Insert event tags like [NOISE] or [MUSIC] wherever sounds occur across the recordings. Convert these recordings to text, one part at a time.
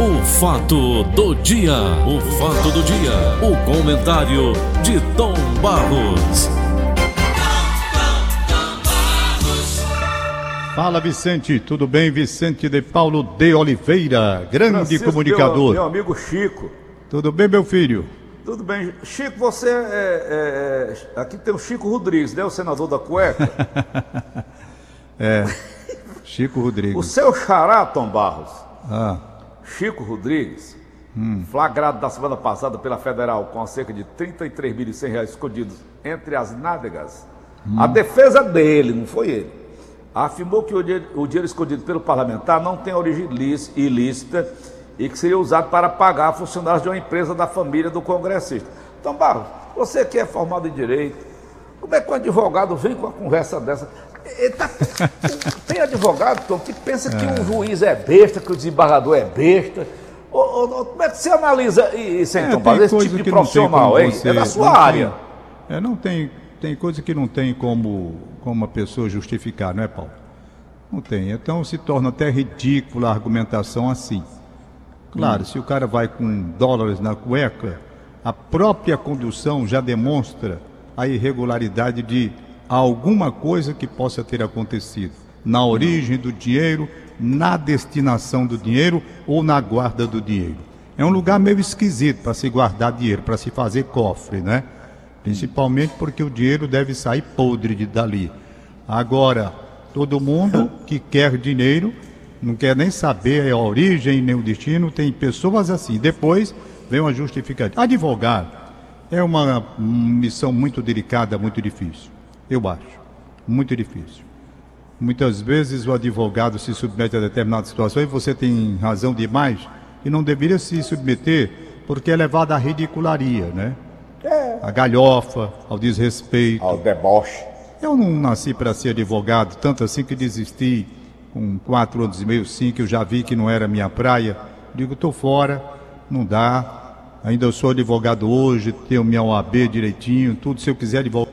O fato do dia, o fato do dia, o comentário de Tom Barros. Fala Vicente, tudo bem? Vicente de Paulo de Oliveira, grande Francisco, comunicador. Meu, meu amigo Chico. Tudo bem, meu filho? Tudo bem. Chico, você é, é, é, Aqui tem o Chico Rodrigues, né? O senador da cueca. [LAUGHS] é. Chico Rodrigues. O seu xará, Tom Barros. Ah. Chico Rodrigues, hum. flagrado da semana passada pela Federal com cerca de R$ 33.100 escondidos entre as nádegas. Hum. A defesa dele, não foi ele, afirmou que o dinheiro, o dinheiro escondido pelo parlamentar não tem origem ilícita e que seria usado para pagar funcionários de uma empresa da família do congressista. Então, Barros, você que é formado em direito, como é que um advogado vem com uma conversa dessa? Tá, tem advogado, Tom, que pensa que é. o juiz é besta, que o desembargador é besta. como é que você analisa isso, é, então, Barros, esse tipo de profissional, hein? Você, é da sua área. Tem, é, não tem, tem coisa que não tem como, como uma pessoa justificar, não é, Paulo? Não tem. Então se torna até ridícula a argumentação assim. Claro, hum. se o cara vai com dólares na cueca, a própria condução já demonstra a irregularidade de alguma coisa que possa ter acontecido na origem do dinheiro, na destinação do dinheiro ou na guarda do dinheiro. É um lugar meio esquisito para se guardar dinheiro, para se fazer cofre, né? Principalmente porque o dinheiro deve sair podre de dali. Agora, todo mundo que quer dinheiro não quer nem saber a origem nem o destino, tem pessoas assim. Depois vem uma justificativa. Advogado é uma missão muito delicada, muito difícil. Eu acho. Muito difícil. Muitas vezes o advogado se submete a determinadas situações e você tem razão demais e não deveria se submeter porque é levado à ridicularia, né? É. A galhofa, ao desrespeito. Ao deboche. Eu não nasci para ser advogado, tanto assim que desisti com quatro anos e meio, cinco, eu já vi que não era minha praia. Digo, estou fora, não dá. Ainda eu sou advogado hoje, tenho minha OAB direitinho, tudo. Se eu quiser advogar,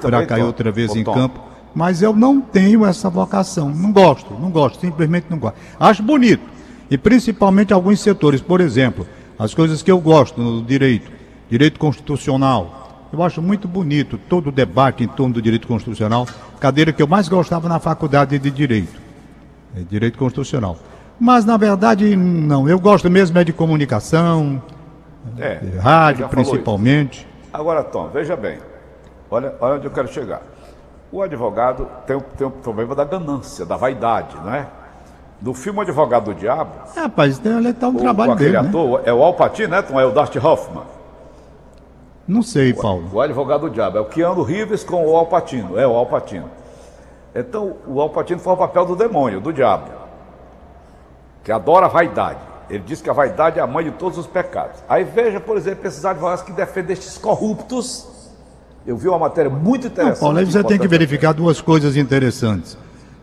para cair outra vez em campo. Mas eu não tenho essa vocação. Não gosto, não gosto, simplesmente não gosto. Acho bonito. E principalmente alguns setores, por exemplo, as coisas que eu gosto no direito, direito constitucional, eu acho muito bonito todo o debate em torno do direito constitucional, cadeira que eu mais gostava na faculdade de direito, é direito constitucional. Mas na verdade não, eu gosto mesmo é de comunicação, é, de rádio principalmente. Agora Tom, veja bem, olha, olha onde eu quero chegar. O advogado tem, tem o problema da ganância, da vaidade, não é? No filme Advogado do Diabo. É, rapaz, tem ali tá um o, trabalho aquele dele. Né? ator, é o Al Pacino, né, Tom? É o Dustin Hoffman. Não sei, Paulo. O, advogado do diabo é o Keanu Reeves com o Alpatino. É o Alpatino. Então, o Alpatino faz o papel do demônio, do diabo, que adora a vaidade. Ele diz que a vaidade é a mãe de todos os pecados. Aí veja, por exemplo, esses advogados que defendem estes corruptos. Eu vi uma matéria muito interessante. Não, Paulo, aí você tem que verificar duas coisas interessantes.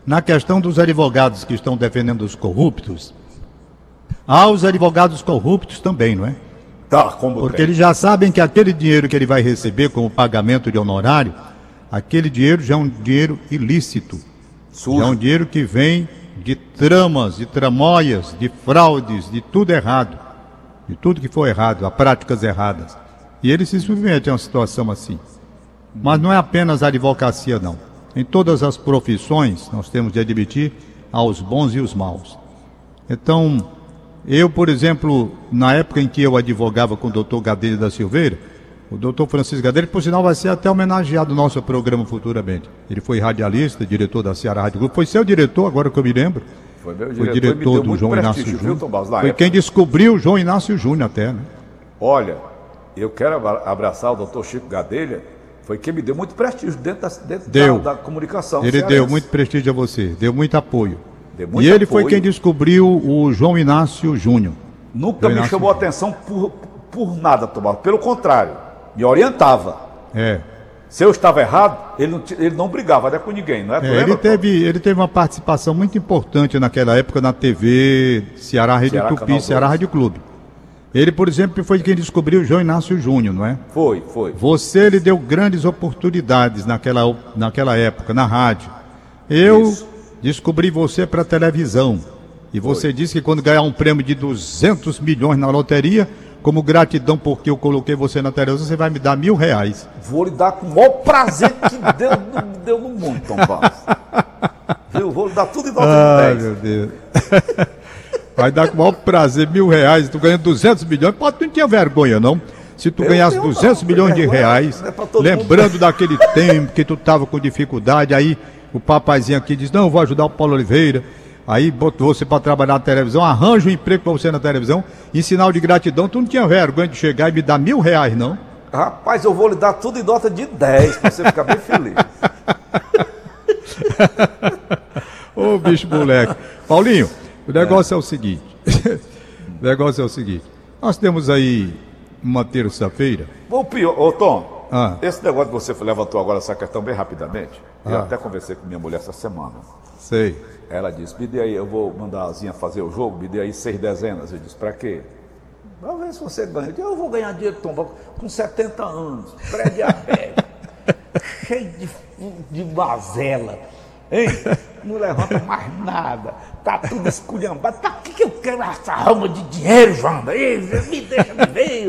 Na questão dos advogados que estão defendendo os corruptos, há os advogados corruptos também, não é? Tá, como Porque tem. eles já sabem que aquele dinheiro que ele vai receber como pagamento de honorário, aquele dinheiro já é um dinheiro ilícito. Sujo. Já é um dinheiro que vem de tramas, de tramóias, de fraudes, de tudo errado. De tudo que for errado, a práticas erradas. E ele se submete a uma situação assim. Mas não é apenas a advocacia, não. Em todas as profissões, nós temos de admitir aos bons e os maus. Então, eu, por exemplo, na época em que eu advogava com o doutor Gadelha da Silveira, o doutor Francisco Gadelha, por sinal, vai ser até homenageado no nosso programa futuramente. Ele foi radialista, diretor da Ceará Rádio Grupo, foi seu diretor, agora que eu me lembro. Foi meu diretor, foi diretor do João Inácio Júnior. Foi época. quem descobriu o João Inácio Júnior até, né? Olha, eu quero abraçar o doutor Chico Gadelha, foi quem me deu muito prestígio dentro da, dentro deu. da, da comunicação. Ele cearense. deu muito prestígio a você, deu muito apoio. E ele apoio. foi quem descobriu o João Inácio Júnior. Nunca me chamou a atenção por, por nada, Tomás. Pelo contrário, me orientava. É. Se eu estava errado, ele não, ele não brigava né, com ninguém, não é? é ele, teve, ele teve uma participação muito importante naquela época na TV Ceará Rede Ceará, Tupi, Ceará Rádio Clube. Ele, por exemplo, foi quem descobriu o João Inácio Júnior, não é? Foi, foi. Você lhe deu grandes oportunidades naquela, naquela época, na rádio. Eu Isso descobri você para televisão. E você disse que quando ganhar um prêmio de 200 milhões na loteria, como gratidão porque eu coloquei você na televisão, você vai me dar mil reais. Vou lhe dar com o maior prazer que Deus deu no mundo, Tom Barros. [LAUGHS] Viu? Vou lhe dar tudo em nota Ai, de 10. meu Deus. Vai dar com o maior prazer mil reais, tu ganha 200 milhões, pode não tinha vergonha não. Se tu eu ganhasse 200 não, milhões de reais, é lembrando mundo. [LAUGHS] daquele tempo que tu estava com dificuldade, aí o papaizinho aqui diz, não, eu vou ajudar o Paulo Oliveira, aí botou você para trabalhar na televisão, arranja um emprego para você na televisão, em sinal de gratidão, tu não tinha vergonha de chegar e me dar mil reais, não? Rapaz, eu vou lhe dar tudo em nota de 10, para você ficar bem feliz. [LAUGHS] Ô bicho moleque. Paulinho, o negócio é, é o seguinte. [LAUGHS] o negócio é o seguinte. Nós temos aí uma terça-feira. O pior, ô Tom, ah. esse negócio que você levantou agora essa questão bem rapidamente. Ah. Eu até conversei com minha mulher essa semana. Sei. Ela disse, me dê aí, eu vou mandar a Zinha fazer o jogo, me dê aí seis dezenas. Eu disse, pra quê? Vamos ver se você ganha. Eu, disse, eu vou ganhar dinheiro, Tom, com 70 anos, pré-diabético, [LAUGHS] cheio de, de mazela. Hein? Não levanta mais nada. Tá tudo esculhambado. Pra que, que eu quero essa rama de dinheiro, João? Me deixa viver.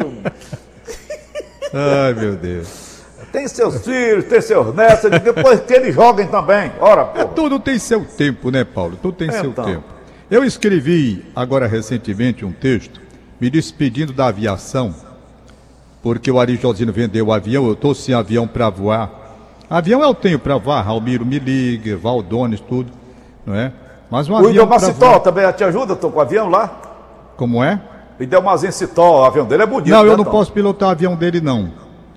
Ai, meu Deus. Tem seus filhos, tem seus netos, depois que eles joguem também. Ora, porra. Tudo tem seu tempo, né, Paulo? Tudo tem então. seu tempo. Eu escrevi agora recentemente um texto me despedindo da aviação, porque o Ari Josino vendeu o avião, eu estou sem avião para voar. Avião eu tenho para voar, Almiro me liga, Valdones, tudo, não é? Mas um o avião. O Citó também te ajuda? Estou com o avião lá? Como é? O Idelmazinho Citó, o avião dele é bonito. Não, né, eu não Tom? posso pilotar o avião dele, não.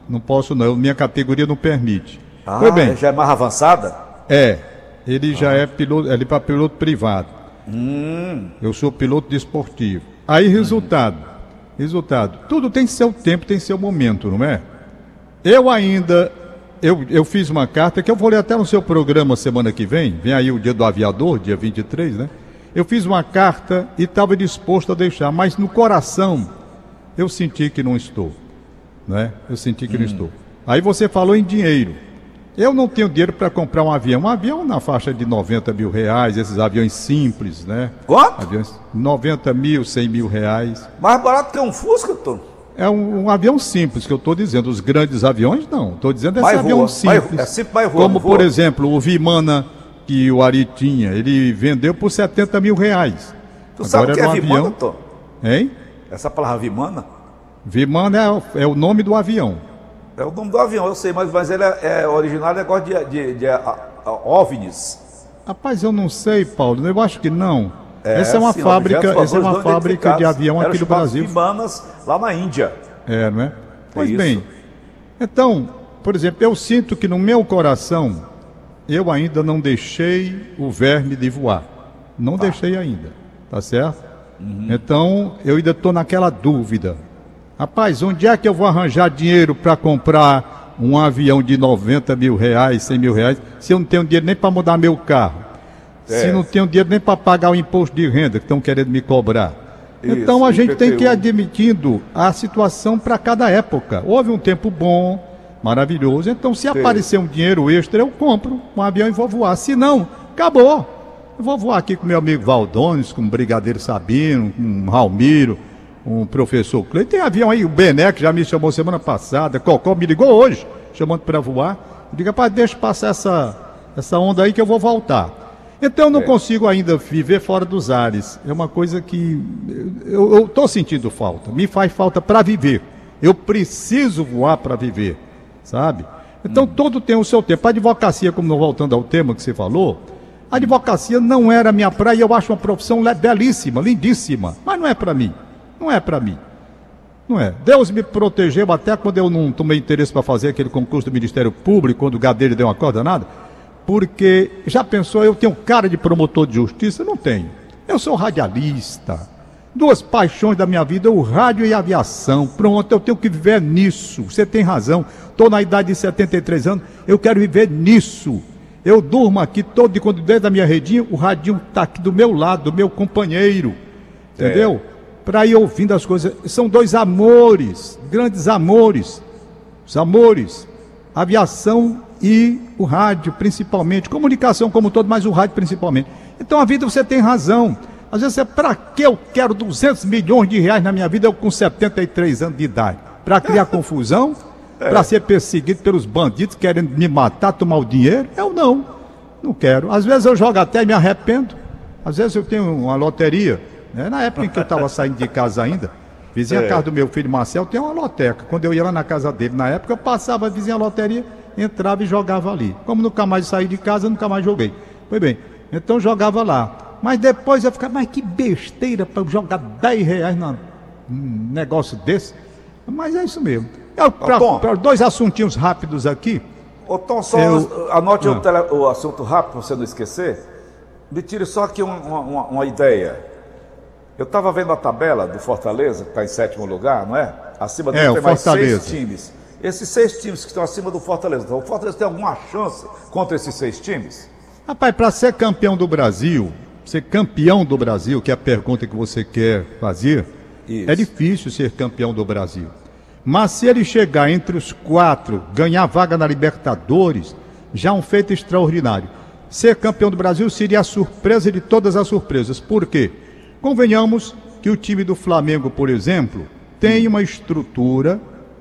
Não posso, não. Minha categoria não permite. Ah, Foi bem. já é mais avançada? É. Ele ah. já é piloto, ele é para piloto privado. Hum. Eu sou piloto desportivo. Aí, resultado. Hum. Resultado. Tudo tem seu tempo, tem seu momento, não é? Eu ainda eu, eu fiz uma carta que eu vou ler até no seu programa semana que vem. Vem aí o dia do aviador, dia 23, né? Eu fiz uma carta e estava disposto a deixar, mas no coração eu senti que não estou. Né? Eu senti que hum. não estou. Aí você falou em dinheiro. Eu não tenho dinheiro para comprar um avião. Um avião na faixa de 90 mil reais, esses aviões simples, né? Quanto? Aviões 90 mil, 100 mil reais. Mais barato que um Fusca, Tom? É um, um, avião simples que eu estou dizendo. Os grandes aviões, não. Estou dizendo esse mais avião voa, simples. Mais, é simples, mais voa, como, voa. por exemplo, o Vimana que o Ari tinha. Ele vendeu por 70 mil reais. Tu Agora sabe o que é um Vimana, avião... Tom? Hein? Essa palavra Vimana? Vimana é, é, o nome do avião. É o nome do avião, eu sei, mas, mas ele é, é original negócio de, de, de, de a, a, OVNIs. Rapaz, eu não sei, Paulo. Eu acho que não. É, essa é uma sim, fábrica, essa é uma fábrica de avião aqui do Brasil. Vimanas lá na Índia. É, não é? Pois é bem. Então, por exemplo, eu sinto que no meu coração eu ainda não deixei o verme de voar. Não tá. deixei ainda, tá certo? Uhum. Então, eu ainda estou naquela dúvida. Rapaz, onde é que eu vou arranjar dinheiro para comprar um avião de 90 mil reais, 100 mil reais, se eu não tenho dinheiro nem para mudar meu carro? É. Se não tenho dinheiro nem para pagar o imposto de renda que estão querendo me cobrar. Isso, então a gente tem que ir admitindo a situação para cada época. Houve um tempo bom, maravilhoso. Então, se Sim. aparecer um dinheiro extra, eu compro um avião e vou voar. Se não, acabou. Eu vou voar aqui com meu amigo Valdones, com o Brigadeiro Sabino, com o Raulmiro, com o professor Cleiton. Tem avião aí, o Bené, que já me chamou semana passada, Cocó me ligou hoje, chamando para voar. Eu digo, rapaz, deixa passar essa, essa onda aí que eu vou voltar. Então eu não é. consigo ainda viver fora dos ares. É uma coisa que eu estou sentindo falta. Me faz falta para viver. Eu preciso voar para viver, sabe? Então hum. todo tem o seu tempo. A advocacia, como voltando ao tema que você falou, a advocacia não era minha praia. Eu acho uma profissão belíssima, lindíssima, mas não é para mim. Não é para mim. Não é. Deus me protegeu até quando eu não tomei interesse para fazer aquele concurso do Ministério Público, quando o Gadelho deu uma corda nada porque já pensou, eu tenho cara de promotor de justiça? Não tenho. Eu sou radialista. Duas paixões da mina vida, o rádio e a aviação. Pronto, eu tenho que viver nisso. Você tem razão. Estou na idade de 73 anos, eu quero viver nisso. Eu durmo aqui todo de quando desde a minha redinha, o radinho está aqui do meu lado, do meu companheiro. Entendeu? É. Para ir ouvindo as coisas. São dois amores, grandes amores. Os amores. Aviação e o rádio, principalmente. Comunicação como todo, mas o rádio principalmente. Então a vida você tem razão. Às vezes, é para que eu quero 200 milhões de reais na minha vida, eu com 73 anos de idade? Para criar [LAUGHS] confusão? É. Para ser perseguido pelos bandidos querendo me matar, tomar o dinheiro? Eu não. Não quero. Às vezes eu jogo até e me arrependo. Às vezes eu tenho uma loteria. Né? Na época em que eu estava [LAUGHS] saindo de casa ainda, vizinha é. casa do meu filho Marcel tem uma loteca. Quando eu ia lá na casa dele, na época, eu passava a vizinha loteria, entrava e jogava ali. Como nunca mais saí de casa, nunca mais joguei. Foi bem. Então jogava lá. Mas depois eu ficava, mas que besteira para jogar 10 reais num negócio desse. Mas é isso mesmo. Para dois assuntinhos rápidos aqui. Ô Tom, só eu... anote ah. o, tele, o, assunto rápido para você não esquecer. Me tire só aqui uma, uma, uma ideia. Eu estava vendo a tabela do Fortaleza, que está em sétimo lugar, não é? Acima dele é, tem mais seis times. Esses seis times que estão acima do Fortaleza, então, o Fortaleza tem alguma chance contra esses seis times? Rapaz, para ser campeão do Brasil, ser campeão do Brasil, que é a pergunta que você quer fazer, Isso. é difícil ser campeão do Brasil. Mas se ele chegar entre os quatro, ganhar vaga na Libertadores, já é um feito extraordinário. Ser campeão do Brasil seria a surpresa de todas as surpresas. Por quê? Convenhamos que o time do Flamengo, por exemplo, tem uma estrutura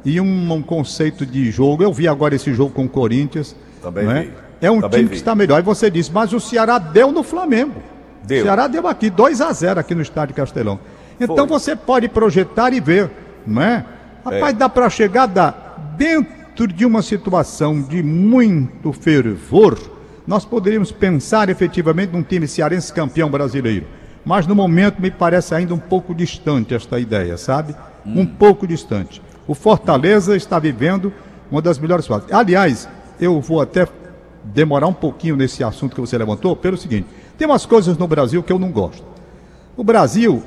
e um, um conceito de jogo. Eu vi agora esse jogo com o Corinthians. Também é? vi. É um Também time vi. que está melhor. Aí você disse, mas o Ceará deu no Flamengo. Deu. O Ceará deu aqui 2 a 0 aqui no estádio Castelão. Então Foi. você pode projetar e ver, não é? Rapaz, é. dá para chegar dá. dentro de uma situação de muito fervor, nós poderíamos pensar efetivamente num time cearense campeão brasileiro. Mas no momento me parece ainda um pouco distante esta ideia, sabe? Hum. Um pouco distante. O Fortaleza está vivendo uma das melhores fases. Aliás, eu vou até demorar um pouquinho nesse assunto que você levantou, pelo seguinte: tem umas coisas no Brasil que eu não gosto. O Brasil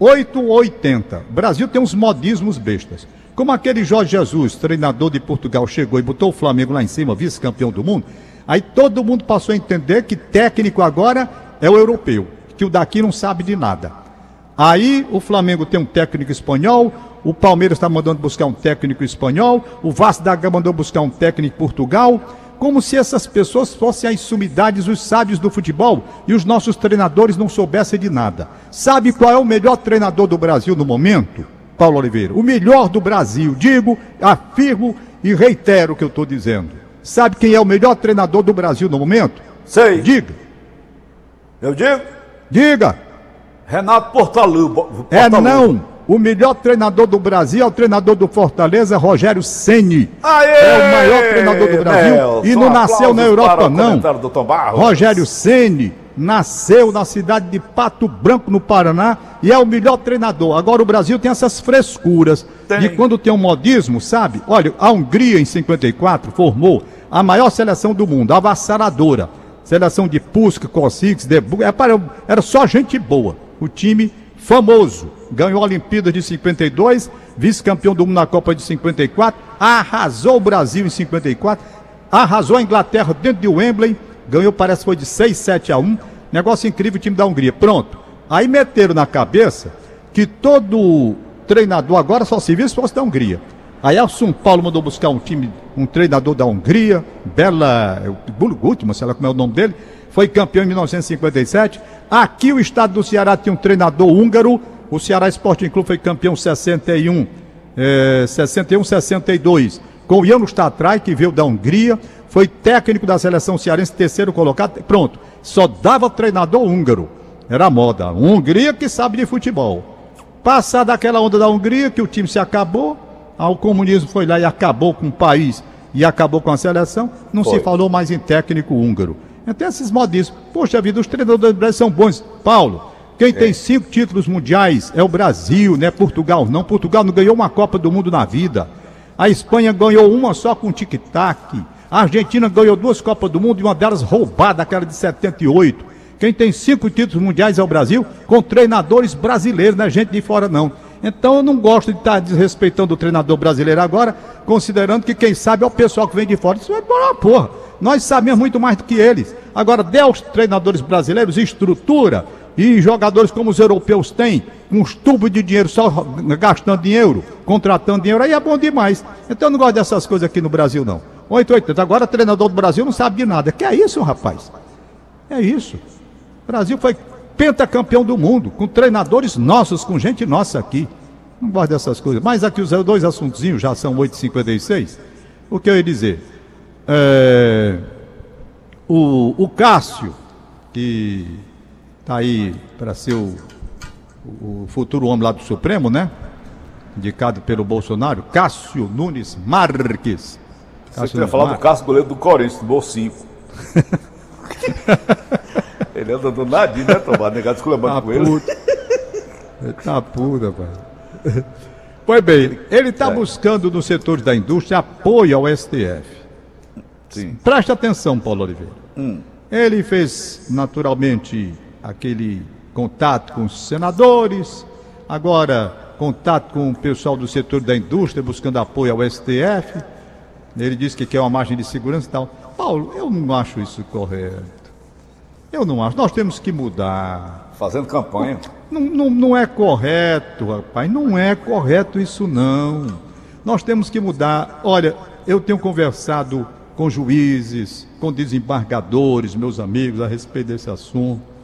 8 ou 80. O Brasil tem uns modismos bestas. Como aquele Jorge Jesus, treinador de Portugal, chegou e botou o Flamengo lá em cima, vice-campeão do mundo, aí todo mundo passou a entender que técnico agora é o europeu, que o daqui não sabe de nada. Aí o Flamengo tem um técnico espanhol, o Palmeiras está mandando buscar um técnico espanhol, o Vasco da Gama mandou buscar um técnico Portugal como se essas pessoas fossem as sumidades, os sábios do futebol e os nossos treinadores não soubessem de nada. Sabe qual é o melhor treinador do Brasil no momento? Paulo Oliveira. O melhor do Brasil. Digo, afirmo e reitero o que eu estou dizendo. Sabe quem é o melhor treinador do Brasil no momento? Sei. Diga. Eu digo? Diga. Renato Portaluppi. É não. O melhor treinador do Brasil é o treinador do Fortaleza, Rogério Ceni. É o maior treinador do Brasil é, e não nasceu na Europa não. Rogério Ceni nasceu na cidade de Pato Branco, no Paraná, e é o melhor treinador. Agora o Brasil tem essas frescuras tem. de quando tem um modismo, sabe? Olha, a Hungria em 54 formou a maior seleção do mundo, avassaladora. Seleção de Pusca, Cossix, Debu, é era só gente boa. O time famoso ganhou a Olimpíada de 52, vice-campeão do mundo na Copa de 54, arrasou o Brasil em 54, arrasou a Inglaterra dentro de Wembley, ganhou, parece que foi de 6, 7 a 1. Negócio incrível o time da Hungria. Pronto. Aí meteram na cabeça que todo treinador agora só se viu se fosse da Hungria. Aí o São Paulo mandou buscar um time, um treinador da Hungria, Bela Bulgutman, sei lá como é o nome dele, foi campeão em 1957. Aqui o estado do Ceará tinha um treinador húngaro, o Ceará Sporting Clube foi campeão 61, é, 61, 62. Com o Janusz Tatrai, que veio da Hungria, foi técnico da seleção cearense, terceiro colocado. Pronto, só dava treinador húngaro. Era moda. Hungria que sabe de futebol. Passada aquela onda da Hungria, que o time se acabou, o comunismo foi lá e acabou com o país e acabou com a seleção, não foi. se falou mais em técnico húngaro. Então esses modismos. Poxa vida, os treinadores do Brasil são bons. Paulo, quem é. tem cinco títulos mundiais é o Brasil, não é Portugal. Não, Portugal não ganhou uma Copa do Mundo na vida. A Espanha ganhou uma só com tic-tac. A Argentina ganhou duas Copas do Mundo e uma delas roubada, aquela de 78. Quem tem cinco títulos mundiais é o Brasil, com treinadores brasileiros, não é gente de fora não. Então eu não gosto de estar desrespeitando o treinador brasileiro agora, considerando que quem sabe é o pessoal que vem de fora. Isso é uma porra. Nós sabemos muito mais do que eles. Agora, dê aos treinadores brasileiros estrutura, e jogadores como os europeus têm, uns tubos de dinheiro só gastando dinheiro, contratando dinheiro, aí é bom demais. Então eu não gosto dessas coisas aqui no Brasil, não. 880. Agora treinador do Brasil não sabe de nada. Que é isso, rapaz? É isso. O Brasil foi pentacampeão do mundo, com treinadores nossos, com gente nossa aqui. Não gosto dessas coisas. Mas aqui os dois assuntozinhos, já são 8h56. O que eu ia dizer? É, o, o Cássio, que está aí para ser o, o futuro homem lá do Supremo, né? Indicado pelo Bolsonaro, Cássio Nunes Marques. Cássio Você ia falar do Cássio, goleiro do Corinthians, do Bolsinho. [LAUGHS] ele anda do nadinho, né, Tomás? Negado esculambando tá com ele. Ele tá puta, pai. Pois bem, ele está é. buscando no setor da indústria apoio ao STF. Sim. Preste atenção, Paulo Oliveira. Hum. Ele fez naturalmente aquele contato com os senadores, agora contato com o pessoal do setor da indústria buscando apoio ao STF. Ele disse que quer uma margem de segurança e tal. Paulo, eu não acho isso correto. Eu não acho. Nós temos que mudar. Fazendo campanha. Não, não, não é correto, rapaz. Não é correto isso, não. Nós temos que mudar. Olha, eu tenho conversado com juízes, com desembargadores, meus amigos, a respeito desse assunto.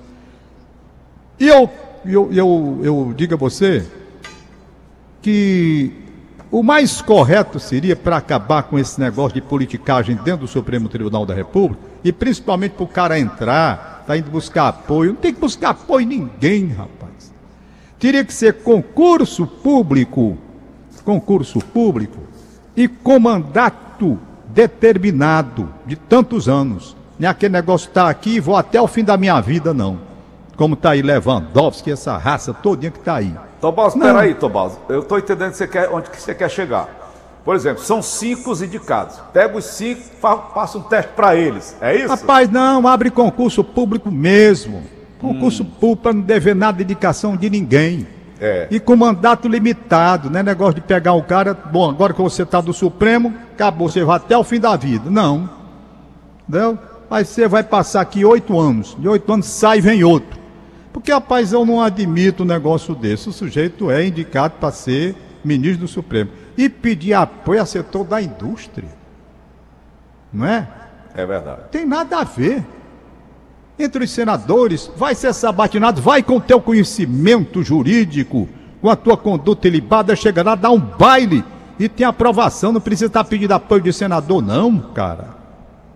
E eu, eu, eu, eu digo a você que o mais correto seria, para acabar com esse negócio de politicagem dentro do Supremo Tribunal da República, e principalmente para o cara entrar, tá indo buscar apoio, não tem que buscar apoio ninguém, rapaz. Teria que ser concurso público, concurso público, e com mandato determinado de tantos anos. Nem aquele negócio está aqui e vou até o fim da minha vida, não. Como está aí Lewandowski, essa raça todinha que está aí. Tobás, peraí, Tobás. Eu estou entendendo que você quer, onde que você quer chegar. Por exemplo, são cinco os indicados. Pega os cinco, passa um teste para eles. É isso? Rapaz, não, abre concurso público mesmo. Concurso hum. público para não dever nada de indicação de ninguém. É. E com mandato limitado, não é negócio de pegar o cara, bom, agora que você está do Supremo, acabou, você vai até o fim da vida. Não. Entendeu? Mas você vai passar aqui oito anos. De oito anos sai e vem outro. Porque, rapaz, eu não admito um negócio desse. O sujeito é indicado para ser ministro do Supremo. E pedir apoio a setor da indústria. Não é? É verdade. Tem nada a ver. Entre os senadores, vai ser sabatinado, vai com o teu conhecimento jurídico, com a tua conduta ilibada, chegará a dar um baile e tem aprovação, não precisa estar pedindo apoio de senador, não, cara.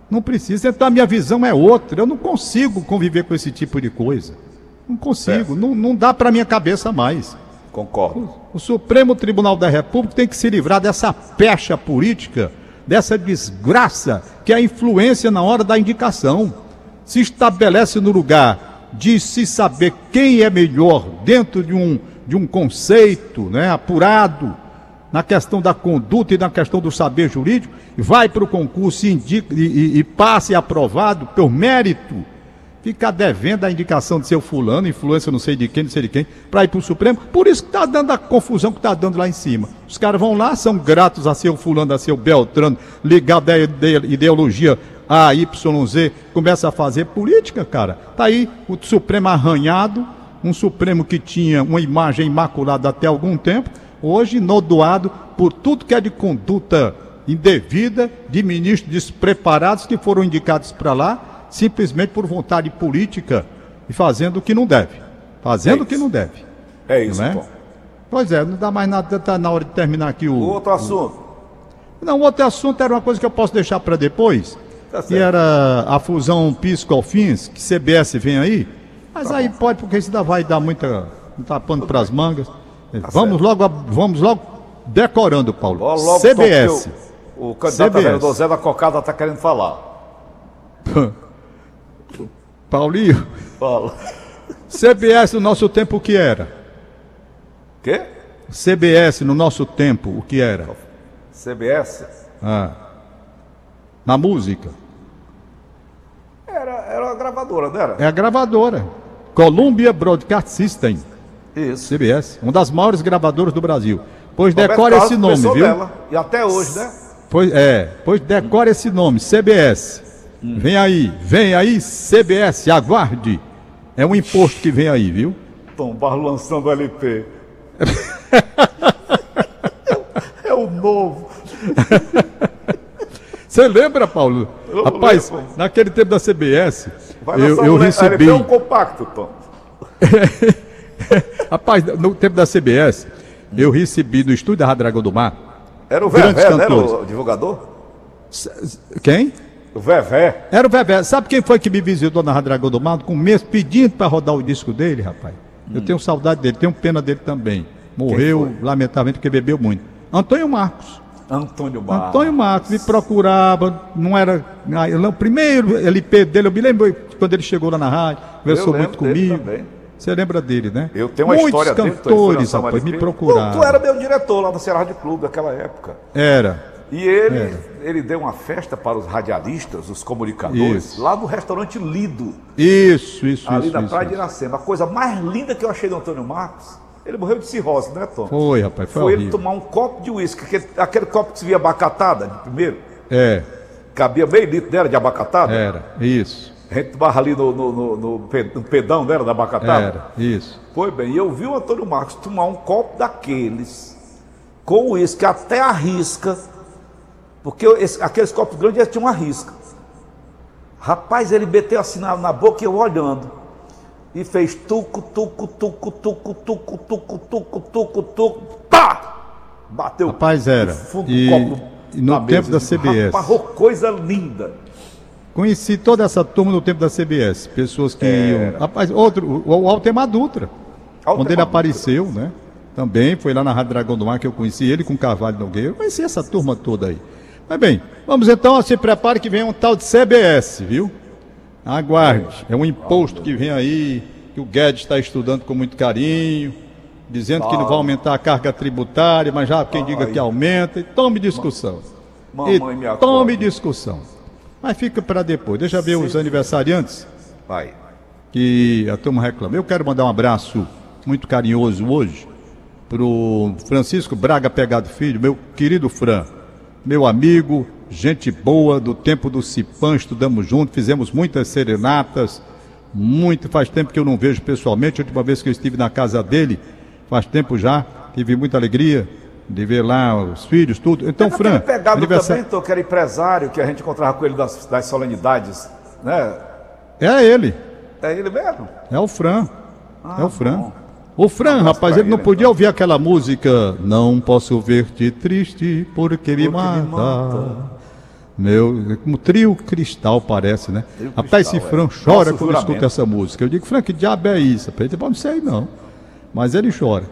Não precisa, então a minha visão é outra. Eu não consigo conviver com esse tipo de coisa. Não consigo, não, não dá para minha cabeça mais. Concordo. O, o, Supremo Tribunal da República tem que se livrar dessa pecha política, dessa desgraça que é a influência na hora da indicação. Se estabelece no lugar de se saber quem é melhor dentro de um, de um conceito né, apurado, na questão da conduta e na questão do saber jurídico, vai para o concurso e, indica, e, e, e passe aprovado por mérito ficar devendo a indicação de seu fulano, influência não sei de quem, não sei de quem, para ir para o Supremo. Por isso que está dando a confusão que está dando lá em cima. Os caras vão lá, são gratos a seu fulano, a seu Beltrano, ligado à ideologia A, Y, Z, começa a fazer política, cara. Está aí o Supremo arranhado, um Supremo que tinha uma imagem imaculada até algum tempo, hoje nodoado por tudo que é de conduta indevida, de ministros despreparados que foram indicados para lá simplesmente por vontade política e fazendo o que não deve. Fazendo é o que não deve. É isso, não é? Pois é, não dá mais nada, está na hora de terminar aqui o. o outro assunto. O... Não, o outro assunto era uma coisa que eu posso deixar para depois. Tá que era a fusão Pisco-Alfins, que CBS vem aí. Mas tá aí bom. pode, porque isso ainda vai dar muita. Tá pano para as mangas. Tá vamos, logo, vamos logo decorando, Paulo. Logo, logo CBS. O, o candidato CBS. vereador Zé da Cocada está querendo falar. [LAUGHS] Paulinho? Fala. CBS no nosso tempo o que era? Quê? CBS no nosso tempo o que era? CBS? Ah. Na música? Era, era a gravadora, não era? É a gravadora. Columbia Broadcast System. Isso. CBS, uma das maiores gravadoras do Brasil. Pois decore esse nome, viu? Dela. E até hoje, né? Pois é, pois decore esse nome, CBS. Hum. Vem aí, vem aí, CBS, aguarde. É um imposto que vem aí, viu? Tom Barro lançando LP. [LAUGHS] é o novo. Você lembra, Paulo? Eu Rapaz, lembro. naquele tempo da CBS, Vai eu, eu recebi. LP é um compacto, Tom. [LAUGHS] rapaz, no tempo da CBS, eu recebi do estúdio da Rádio Dragão do Mar. Era o Vevé, né? O divulgador? Quem? O Vevé. Era o Vevé. Sabe quem foi que me visitou na Rádio Dragão do Mar com um mês pedindo para rodar o disco dele, rapaz? Hum. Eu tenho saudade dele, tenho pena dele também. Morreu, lamentavelmente, porque bebeu muito. Antônio Marcos. Antônio Marcos. Antônio Marcos me procurava, não era. O primeiro LP dele, eu me lembro quando ele chegou lá na rádio, conversou muito comigo. Você lembra dele, né? Eu tenho uma Muitos história cantores, dele, rapaz, me procuraram. Tu, tu, era meu diretor lá no Ceará de Clube naquela época. Era. E ele, era. ele deu uma festa para os radialistas, os comunicadores, isso. lá no restaurante Lido. Isso, isso, ali isso. na isso, Praia isso. de Iracema. A coisa mais linda que eu achei do Antônio Marcos ele morreu de cirrose, né, Tom? Foi, rapaz, foi Foi horrível. ele tomar um copo de uísque, aquele, aquele, copo que se via abacatada de primeiro. É. Cabia meio litro dela de abacatada. Era, isso. A gente tomava ali no, no, no, no, pedão dela da abacatada. Era, isso. Foi bem, e eu vi o Antônio Marcos tomar um copo daqueles, com uísque até a risca, porque esse, aqueles copos grandes tinham uma risca. Rapaz, ele meteu assim na, na boca e eu olhando e fez tuco, tuco, tuco, tuco, tuco, tuco, tuco, tuco, tuco, pá! Bateu Rapaz, era. fundo e, do copo e no tempo da CBS. Rapaz, coisa linda. Conheci toda essa turma no tempo da CBS. Pessoas que é. iam. Rapaz, outro, o, o Altemar Dutra. Altemar quando ele apareceu, Dutra. né? Também foi lá na Rádio Dragão do Mar que eu conheci ele com Carvalho Nogueira. Eu conheci essa turma toda aí. Mas bem, vamos então, se prepare que vem um tal de CBS, viu? Aguarde. É um imposto que vem aí, que o Guedes está estudando com muito carinho, dizendo que não vai aumentar a carga tributária, mas já quem diga que aumenta. E tome discussão. E tome discussão. Mas fica para depois. Deixa ver os aniversariantes. Vai. Que a turma reclama. Eu quero mandar um abraço muito carinhoso hoje pro Francisco Braga Pegado Filho, meu querido Fran, meu amigo, gente boa do tempo do Cipan, estudamos juntos, fizemos muitas serenatas, muito, faz tempo que eu não vejo pessoalmente, a última vez que eu estive na casa dele, faz tempo já, tive muita alegria de ver lá os filhos, tudo. Então, Fran... pegado aniversário... também, tô, que era empresário, que a gente encontrava com ele das, das solenidades, né? É ele. É ele mesmo? É o Fran. Ah, é o Fran. Bom. O Fran, rapaz, ele, não podia então. ouvir aquela música Não posso ver-te triste porque, me, mata. me mata. Meu, como trio cristal parece, né? Trio rapaz, cristal, esse Fran é. chora Nosso quando juramento. escuta essa música. Eu digo, Fran, que diabo é isso? Ele não sei não. Mas ele chora.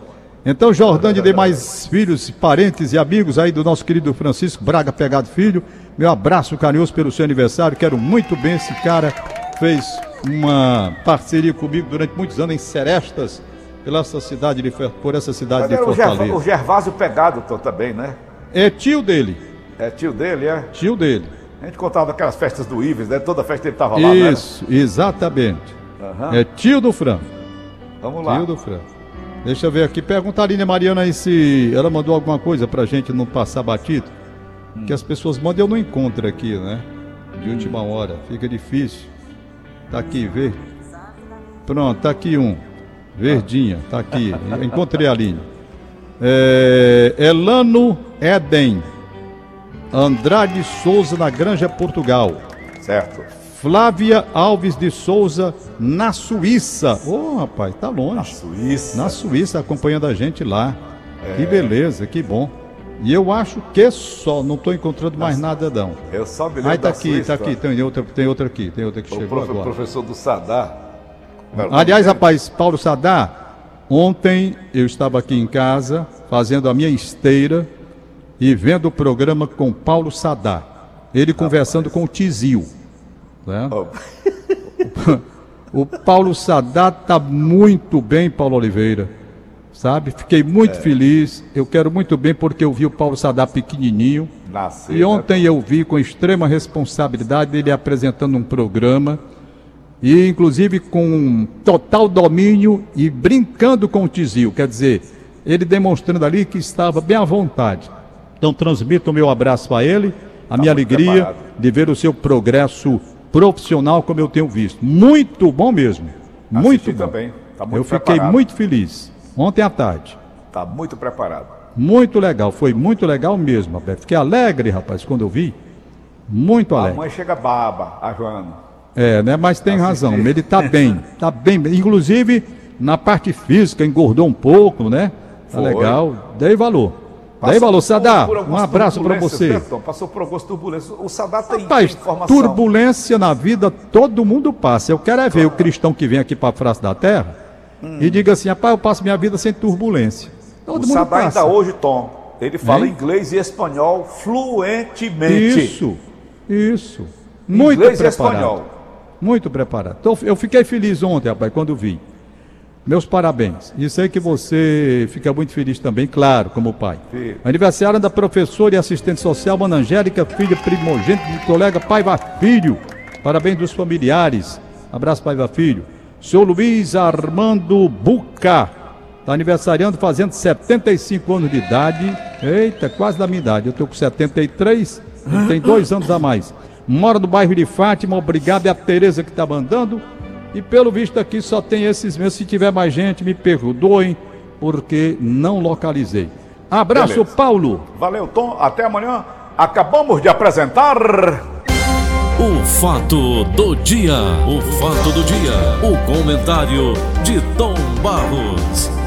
Então, Jordão de demais filhos, parentes e amigos aí do nosso querido Francisco Braga Pegado Filho, meu abraço carinhoso pelo seu aniversário. Quero muito bem esse cara. Fez uma parceria comigo durante muitos anos em Serestas, pela essa cidade de, por essa cidade Mas de Fortaleza. O Gervásio Pegado também, né? É tio dele. É tio dele, é? Tio dele. A gente contava aquelas festas do Ives, né? Toda festa ele estava lá, né? Isso, né? exatamente. Uhum. É tio do Fran. Vamos lá. Tio do Fran. Deixa eu ver aqui. Pergunta a Aline Mariana aí se ela mandou alguma coisa pra gente não passar batido. Hum. Que as pessoas mandam eu não encontro aqui, né? De última hora. Fica difícil. Tá aqui, vê. Pronto, tá aqui um. Verdinha, tá aqui. Encontrei a Aline. É, Elano Eden. Andrade Souza na Granja Portugal. Certo. Flávia Alves de Souza na Suíça. Ô, oh, rapaz, tá longe. Na Suíça. Na Suíça, acompanhando a gente lá. É. Que beleza, que bom. E eu acho que só, não estou encontrando mais nada não. Eu só me lembro Aí tá aqui, Suíça, tá aqui, tem outra, tem outra aqui, tem outra que o chegou prof, agora. professor do Sadar. Aliás, rapaz, Paulo Sadar, ontem eu estava aqui em casa fazendo a minha esteira e vendo o programa com Paulo Sadar. Ele conversando com o Tizil. Né? Oh. [LAUGHS] o Paulo Sadar está muito bem, Paulo Oliveira. Sabe? Fiquei muito é. feliz. Eu quero muito bem porque eu vi o Paulo Sadar pequenininho. Nasceu, e ontem né? eu vi com extrema responsabilidade ele apresentando um programa e inclusive com total domínio e brincando com o Tizil, quer dizer, ele demonstrando ali que estava bem à vontade. Então transmito o meu abraço a ele, a tá minha alegria preparado. de ver o seu progresso profissional como eu tenho visto. Muito bom mesmo. Muito bom. Também. Tá muito eu fiquei muito feliz ontem à tarde. Está muito preparado. Muito legal, foi muito legal mesmo, Roberto. Fiquei alegre, rapaz, quando eu vi. Muito alegre. A mãe chega baba, a Joana. É, né? Mas tem razão. Ele tá bem. Tá bem. Inclusive, na parte física, engordou um pouco, né? Tá Foi. legal. Dei valor. Dei valor, Sadá. Um abraço para você. passou por algumas turbulências. O Sadá tem Rapaz, informação. Turbulência na vida todo mundo passa. Eu quero é ver o cristão que vem aqui para a face da terra hum. e diga assim: rapaz, eu passo minha vida sem turbulência. Todo o mundo Sadá passa. ainda hoje, Tom, ele fala hein? inglês e espanhol fluentemente. Isso, isso. Muito inglês preparado. E espanhol. Muito preparado. Então, eu fiquei feliz ontem, rapaz, quando vi. Meus parabéns. E sei que você fica muito feliz também, claro, como pai. Sim. Aniversário da professora e assistente social Ana Angélica, filha primogênita do colega Paiva Filho. Parabéns dos familiares. Abraço, Paiva Filho. Senhor Luiz Armando Buca. Está aniversariando, fazendo 75 anos de idade. Eita, quase da minha idade. Eu estou com 73, ele tem dois anos a mais. Mora no bairro de Fátima. Obrigado, é a Tereza que está mandando. E pelo visto aqui só tem esses mesmos. Se tiver mais gente, me perdoem, porque não localizei. Abraço, Beleza. Paulo. Valeu, Tom. Até amanhã. Acabamos de apresentar. O fato do dia. O fato do dia. O comentário de Tom Barros.